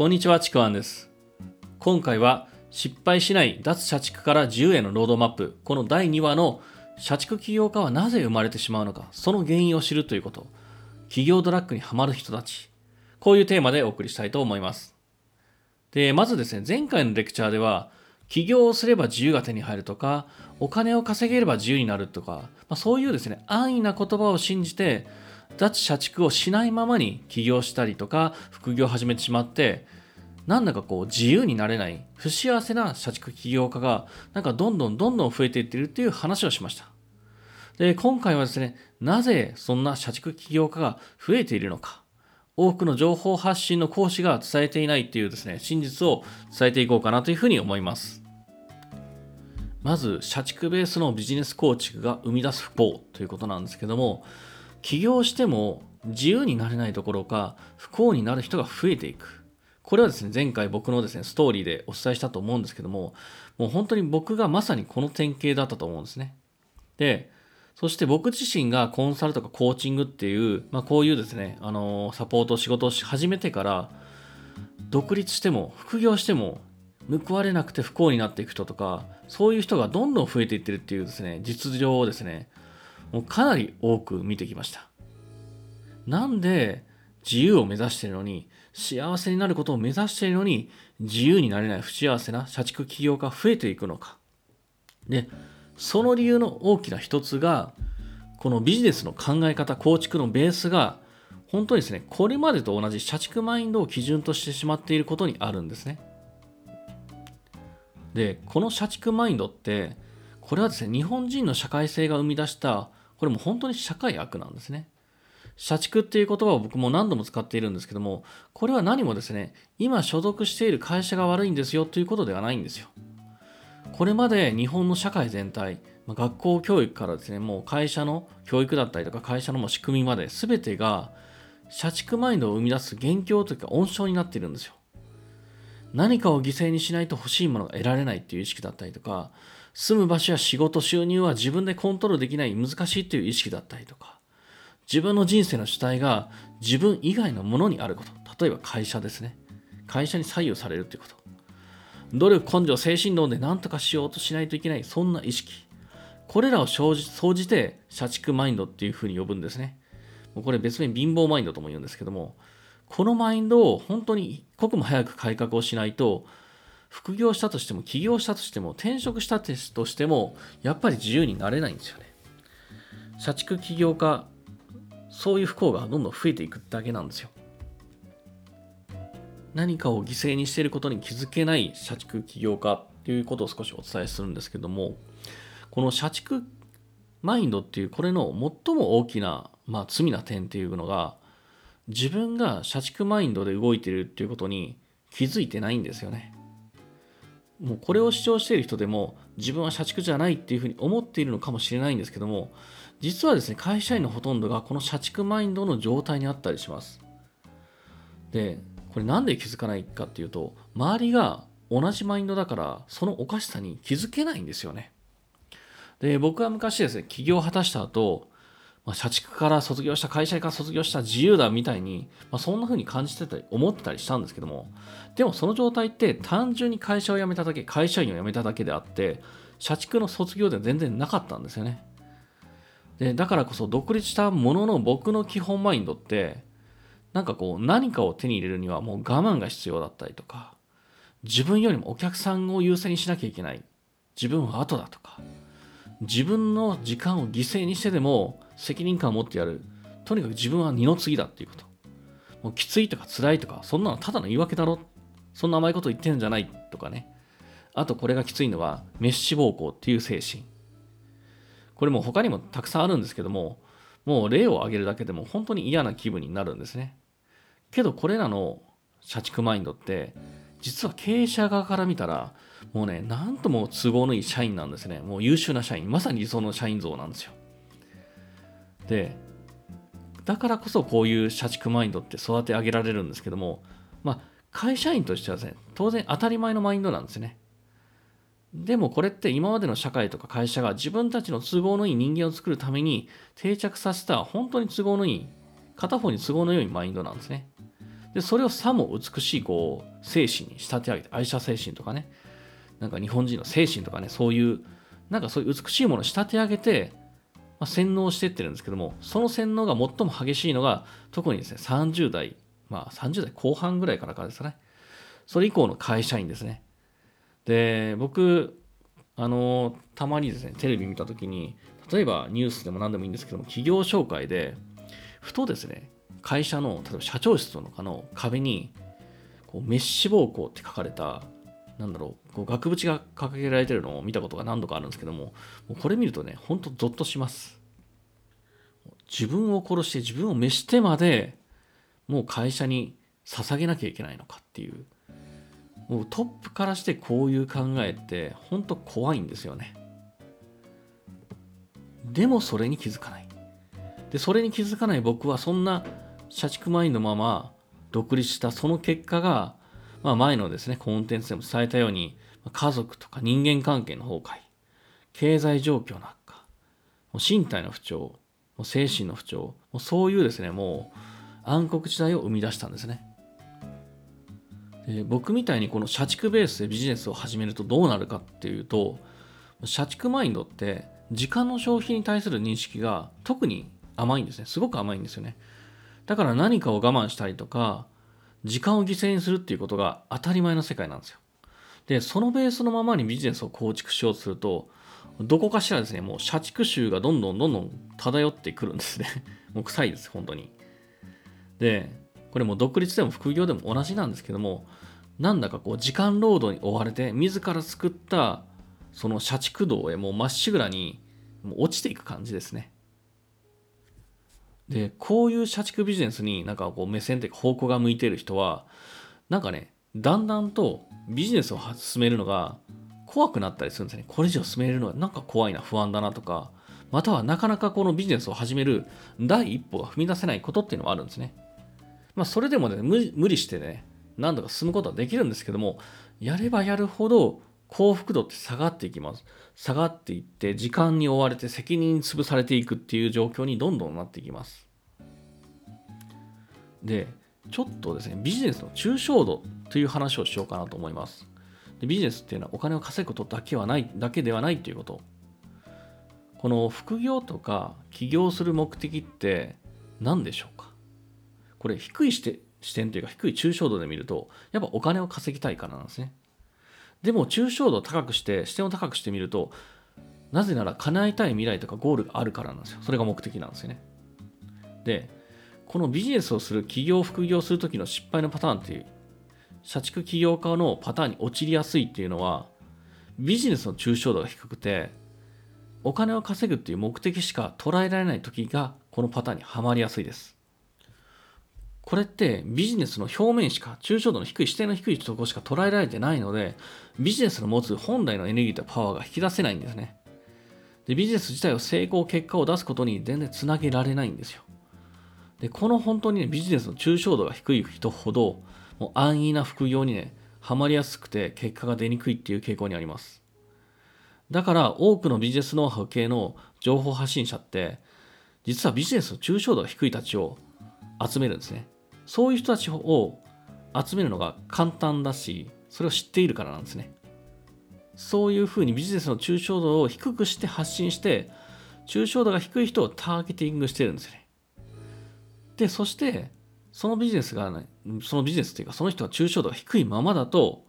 こんにちは、ちくわんです。今回は失敗しない脱社畜から自由へのロードマップ、この第2話の社畜起業家はなぜ生まれてしまうのか、その原因を知るということ、企業ドラッグにはまる人たち、こういうテーマでお送りしたいと思います。で、まずですね、前回のレクチャーでは、起業をすれば自由が手に入るとか、お金を稼げれば自由になるとか、まあ、そういうですね、安易な言葉を信じて、脱社畜をしないままに起業したりとか、副業を始めてしまって、なんだかこう自由になれない不幸せな社畜起業家がなんかどんどんどんどん増えていってるっていう話をしました。で、今回はですね、なぜそんな社畜起業家が増えているのか、多くの情報発信の講師が伝えていないっていうですね、真実を伝えていこうかなというふうに思います。まず、社畜ベースのビジネス構築が生み出す不幸ということなんですけども、起業しても自由になれないどころか不幸になる人が増えていく。これはですね、前回僕のですね、ストーリーでお伝えしたと思うんですけども、もう本当に僕がまさにこの典型だったと思うんですね。で、そして僕自身がコンサルとかコーチングっていう、まあこういうですね、あのサポート仕事をし始めてから、独立しても、副業しても、報われなくて不幸になっていく人とか、そういう人がどんどん増えていってるっていうですね、実情をですね、もうかなり多く見てきました。なんで自由を目指しているのに、幸せになることを目指しているのに、自由になれない不幸せな社畜起業家増えていくのか。で、その理由の大きな一つが、このビジネスの考え方、構築のベースが、本当にですね、これまでと同じ社畜マインドを基準としてしまっていることにあるんですね。で、この社畜マインドって、これはですね、日本人の社会性が生み出した、これも本当に社会悪なんですね。社畜っていう言葉を僕も何度も使っているんですけども、これは何もですね、今所属している会社が悪いんですよということではないんですよ。これまで日本の社会全体、学校教育からですね、もう会社の教育だったりとか会社のも仕組みまで全てが社畜マインドを生み出す元凶というか温床になっているんですよ。何かを犠牲にしないと欲しいものが得られないっていう意識だったりとか、住む場所や仕事、収入は自分でコントロールできない難しいという意識だったりとか、自分の人生の主体が自分以外のものにあること。例えば会社ですね。会社に左右されるということ。努力、根性、精神論で何とかしようとしないといけない、そんな意識。これらを生じ総じて社畜マインドっていうふうに呼ぶんですね。これ別名貧乏マインドとも言うんですけども、このマインドを本当に一刻も早く改革をしないと、副業したとしても、起業したとしても、転職したとしても、やっぱり自由になれないんですよね。社畜起業家、そういう不幸がどんどん増えていくだけなんですよ。何かを犠牲にしていることに気づけない社畜起業家っていうことを少しお伝えするんですけども、この社畜マインドっていうこれの最も大きな、まあ、罪な点っていうのが、自分が社畜マインドで動いてるっていうことに気づいてないんですよね。もうこれを主張している人でも自分は社畜じゃないっていうふうに思っているのかもしれないんですけども実はですね会社員のほとんどがこの社畜マインドの状態にあったりしますでこれなんで気づかないかっていうと周りが同じマインドだからそのおかしさに気づけないんですよねで僕は昔ですね起業を果たした後まあ、社畜から卒業した会社から卒業した自由だみたいに、まあ、そんな風に感じてたり思ってたりしたんですけどもでもその状態って単純に会社を辞めただけ会社員を辞めただけであって社畜の卒業では全然なかったんですよね。でだからこそ独立したものの僕の基本マインドってなんかこう何かを手に入れるにはもう我慢が必要だったりとか自分よりもお客さんを優先にしなきゃいけない。自分は後だとか自分の時間を犠牲にしてでも責任感を持ってやる。とにかく自分は二の次だっていうこと。もうきついとか辛いとか、そんなのただの言い訳だろ。そんな甘いこと言ってんじゃないとかね。あとこれがきついのは、メッシ暴行っていう精神。これも他にもたくさんあるんですけども、もう例を挙げるだけでも本当に嫌な気分になるんですね。けどこれらの社畜マインドって、実は経営者側から見たら、もうね、なんとも都合のいい社員なんですね。もう優秀な社員。まさに理想の社員像なんですよ。で、だからこそこういう社畜マインドって育て上げられるんですけども、まあ、会社員としてはですね、当然当たり前のマインドなんですね。でもこれって今までの社会とか会社が自分たちの都合のいい人間を作るために定着させた本当に都合のいい、片方に都合の良いマインドなんですね。で、それをさも美しいこう精神に仕立て上げて、愛車精神とかね、なんか日本人の精神とかね、そういう、なんかそういう美しいものを仕立て上げて、まあ、洗脳してってるんですけども、その洗脳が最も激しいのが、特にですね、30代、まあ30代後半ぐらいからからですかね。それ以降の会社員ですね。で、僕、あの、たまにですね、テレビ見たときに、例えばニュースでも何でもいいんですけども、企業紹介で、ふとですね、会社の、例えば社長室とかの壁に、こう、メッシュ暴行って書かれた、なんだろう、こう額縁が掲げられてるのを見たことが何度かあるんですけども、もうこれ見るとね、ほんとゾッとします。自分を殺して自分を召してまで、もう会社に捧げなきゃいけないのかっていう。もうトップからしてこういう考えって本当怖いんですよね。でもそれに気づかない。で、それに気づかない僕はそんな社畜マインのまま独立したその結果が、まあ前のですね、コンテンツでも伝えたように、家族とか人間関係の崩壊、経済状況の悪化、身体の不調、精神の不調、そういうですね、もう暗黒時代を生み出したんですね。で僕みたいにこの社畜ベースでビジネスを始めるとどうなるかっていうと社畜マインドって時間の消費に対する認識が特に甘いんですねすごく甘いんですよねだから何かを我慢したりとか時間を犠牲にするっていうことが当たり前の世界なんですよ。でそのベースのままにビジネスを構築しようとするとどこかしらですねもう社畜臭がどんどんどんどん漂ってくるんですね。もう臭いです本当に。でこれも独立でも副業でも同じなんですけども、なんだかこう時間労働に追われて、自ら作ったその社畜道へもうまっしぐらにもう落ちていく感じですね。で、こういう社畜ビジネスになんかこう目線というか方向が向いている人は、なんかね、だんだんとビジネスを進めるのが怖くなったりするんですね。これ以上進めるのはなんか怖いな、不安だなとか、またはなかなかこのビジネスを始める第一歩が踏み出せないことっていうのはあるんですね。まあ、それでもね無理してね何度か進むことはできるんですけどもやればやるほど幸福度って下がっていきます。下がっていって時間に追われて責任潰されていくっていう状況にどんどんなっていきます。でちょっとですねビジネスの抽象度という話をしようかなと思います。でビジネスっていうのはお金を稼ぐことだけはないだけではないということ。この副業とか起業する目的って何でしょうか？これ低い視点というか低い抽象度で見ると、やっぱお金を稼ぎたいからなんですね。でも抽象度を高くして、視点を高くしてみると、なぜなら叶えたい未来とかゴールがあるからなんですよ。それが目的なんですよね。で、このビジネスをする企業、副業するときの失敗のパターンっていう、社畜起業家のパターンに陥りやすいっていうのは、ビジネスの抽象度が低くて、お金を稼ぐっていう目的しか捉えられない時が、このパターンにはまりやすいです。これってビジネスの表面しか、抽象度の低い、視点の低いところしか捉えられてないので、ビジネスの持つ本来のエネルギーとパワーが引き出せないんですね。で、ビジネス自体を成功、結果を出すことに全然つなげられないんですよ。で、この本当にね、ビジネスの抽象度が低い人ほど、もう安易な副業にね、ハマりやすくて結果が出にくいっていう傾向にあります。だから多くのビジネスノウハウ系の情報発信者って、実はビジネスの抽象度が低いたちを集めるんですね。そういう人たちを集めるのが簡単だし、それを知っているからなんですね。そういうふうにビジネスの抽象度を低くして発信して、抽象度が低い人をターゲティングしてるんですね。で、そして、そのビジネスが、ね、そのビジネスっていうか、その人が抽象度が低いままだと、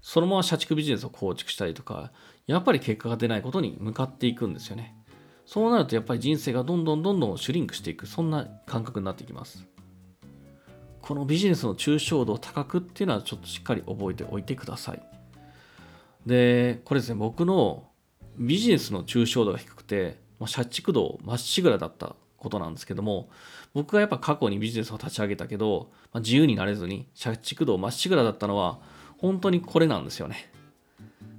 そのまま社畜ビジネスを構築したりとか、やっぱり結果が出ないことに向かっていくんですよね。そうなるとやっぱり人生がどんどんどんどんシュリンクしていく、そんな感覚になってきます。このビジネスの抽象度を高くっていうのはちょっとしっかり覚えておいてください。で、これですね、僕のビジネスの抽象度が低くて、まあ、社畜度まっしぐらだったことなんですけども、僕がやっぱ過去にビジネスを立ち上げたけど、まあ、自由になれずに社畜度まっしぐらだったのは、本当にこれなんですよね。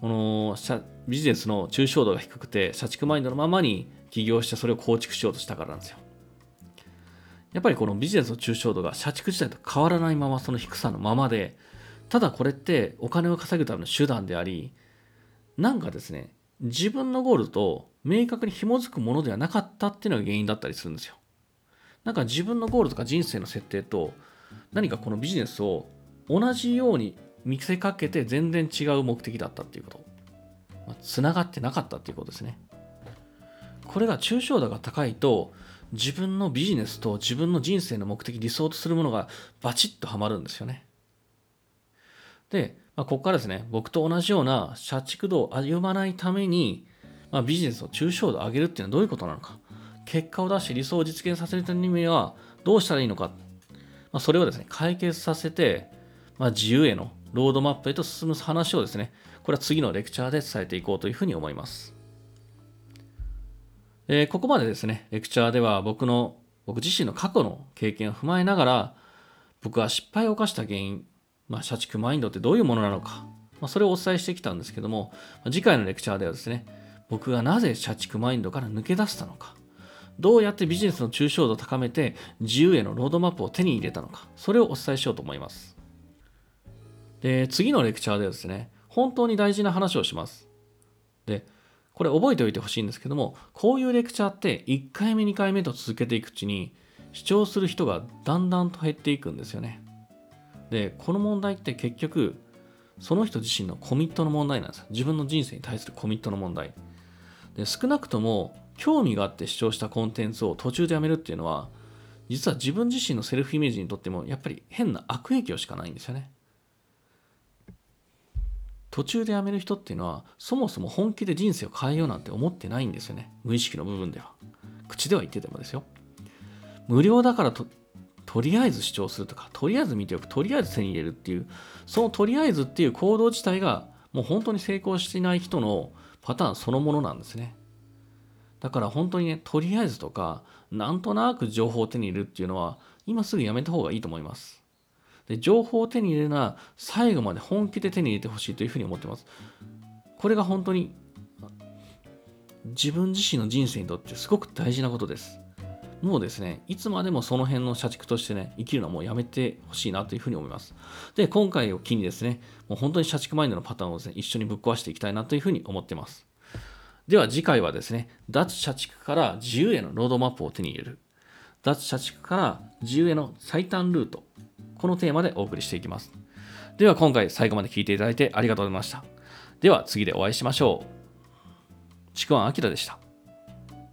このビジネスの抽象度が低くて、社畜マインドのままに起業してそれを構築しようとしたからなんですよ。やっぱりこのビジネスの抽象度が社畜時代と変わらないままその低さのままで、ただこれってお金を稼ぐための手段であり、なんかですね、自分のゴールと明確に紐づくものではなかったっていうのが原因だったりするんですよ。なんか自分のゴールとか人生の設定と何かこのビジネスを同じように見せかけて全然違う目的だったっていうこと。まあ、繋がってなかったっていうことですね。これが抽象度が高いと自分のビジネスと自分の人生の目的理想とするものがバチッとはまるんですよね。で、まあ、ここからですね僕と同じような社畜度を歩まないために、まあ、ビジネスの抽象度を上げるっていうのはどういうことなのか結果を出して理想を実現させるためにはどうしたらいいのか、まあ、それをですね解決させて、まあ、自由へのロードマップへと進む話をですねこれは次のレクチャーで伝えていこうというふうに思います。えー、ここまでですね、レクチャーでは僕の、僕自身の過去の経験を踏まえながら、僕は失敗を犯した原因、まあ、社畜マインドってどういうものなのか、まあ、それをお伝えしてきたんですけども、次回のレクチャーではですね、僕がなぜ社畜マインドから抜け出したのか、どうやってビジネスの抽象度を高めて自由へのロードマップを手に入れたのか、それをお伝えしようと思います。で、次のレクチャーでですね、本当に大事な話をします。で、これ覚えておいてほしいんですけども、こういうレクチャーって1回目2回目と続けていくうちに主張する人がだんだんと減っていくんですよね。で、この問題って結局、その人自身のコミットの問題なんです。自分の人生に対するコミットの問題。で、少なくとも興味があって視聴したコンテンツを途中でやめるっていうのは、実は自分自身のセルフイメージにとってもやっぱり変な悪影響しかないんですよね。途中で辞める人っていうのはそもそも本気で人生を変えようなんて思ってないんですよね。無意識の部分では。口では言っててもですよ。無料だからととりあえず主張するとかとりあえず見ておくとりあえず手に入れるっていうそのとりあえずっていう行動自体がもう本当に成功していない人のパターンそのものなんですね。だから本当にねとりあえずとかなんとなく情報を手に入れるっていうのは今すぐやめた方がいいと思います。で情報を手に入れるなら最後まで本気で手に入れてほしいというふうに思ってます。これが本当に自分自身の人生にとってすごく大事なことです。もうですね、いつまでもその辺の社畜としてね、生きるのはもうやめてほしいなというふうに思います。で、今回を機にですね、もう本当に社畜マインドのパターンをですね、一緒にぶっ壊していきたいなというふうに思ってます。では次回はですね、脱社畜から自由へのロードマップを手に入れる。脱社畜から自由への最短ルート。このテーマでお送りしていきます。では今回最後まで聞いていただいてありがとうございました。では次でお会いしましょう。ちくわんあきらでした。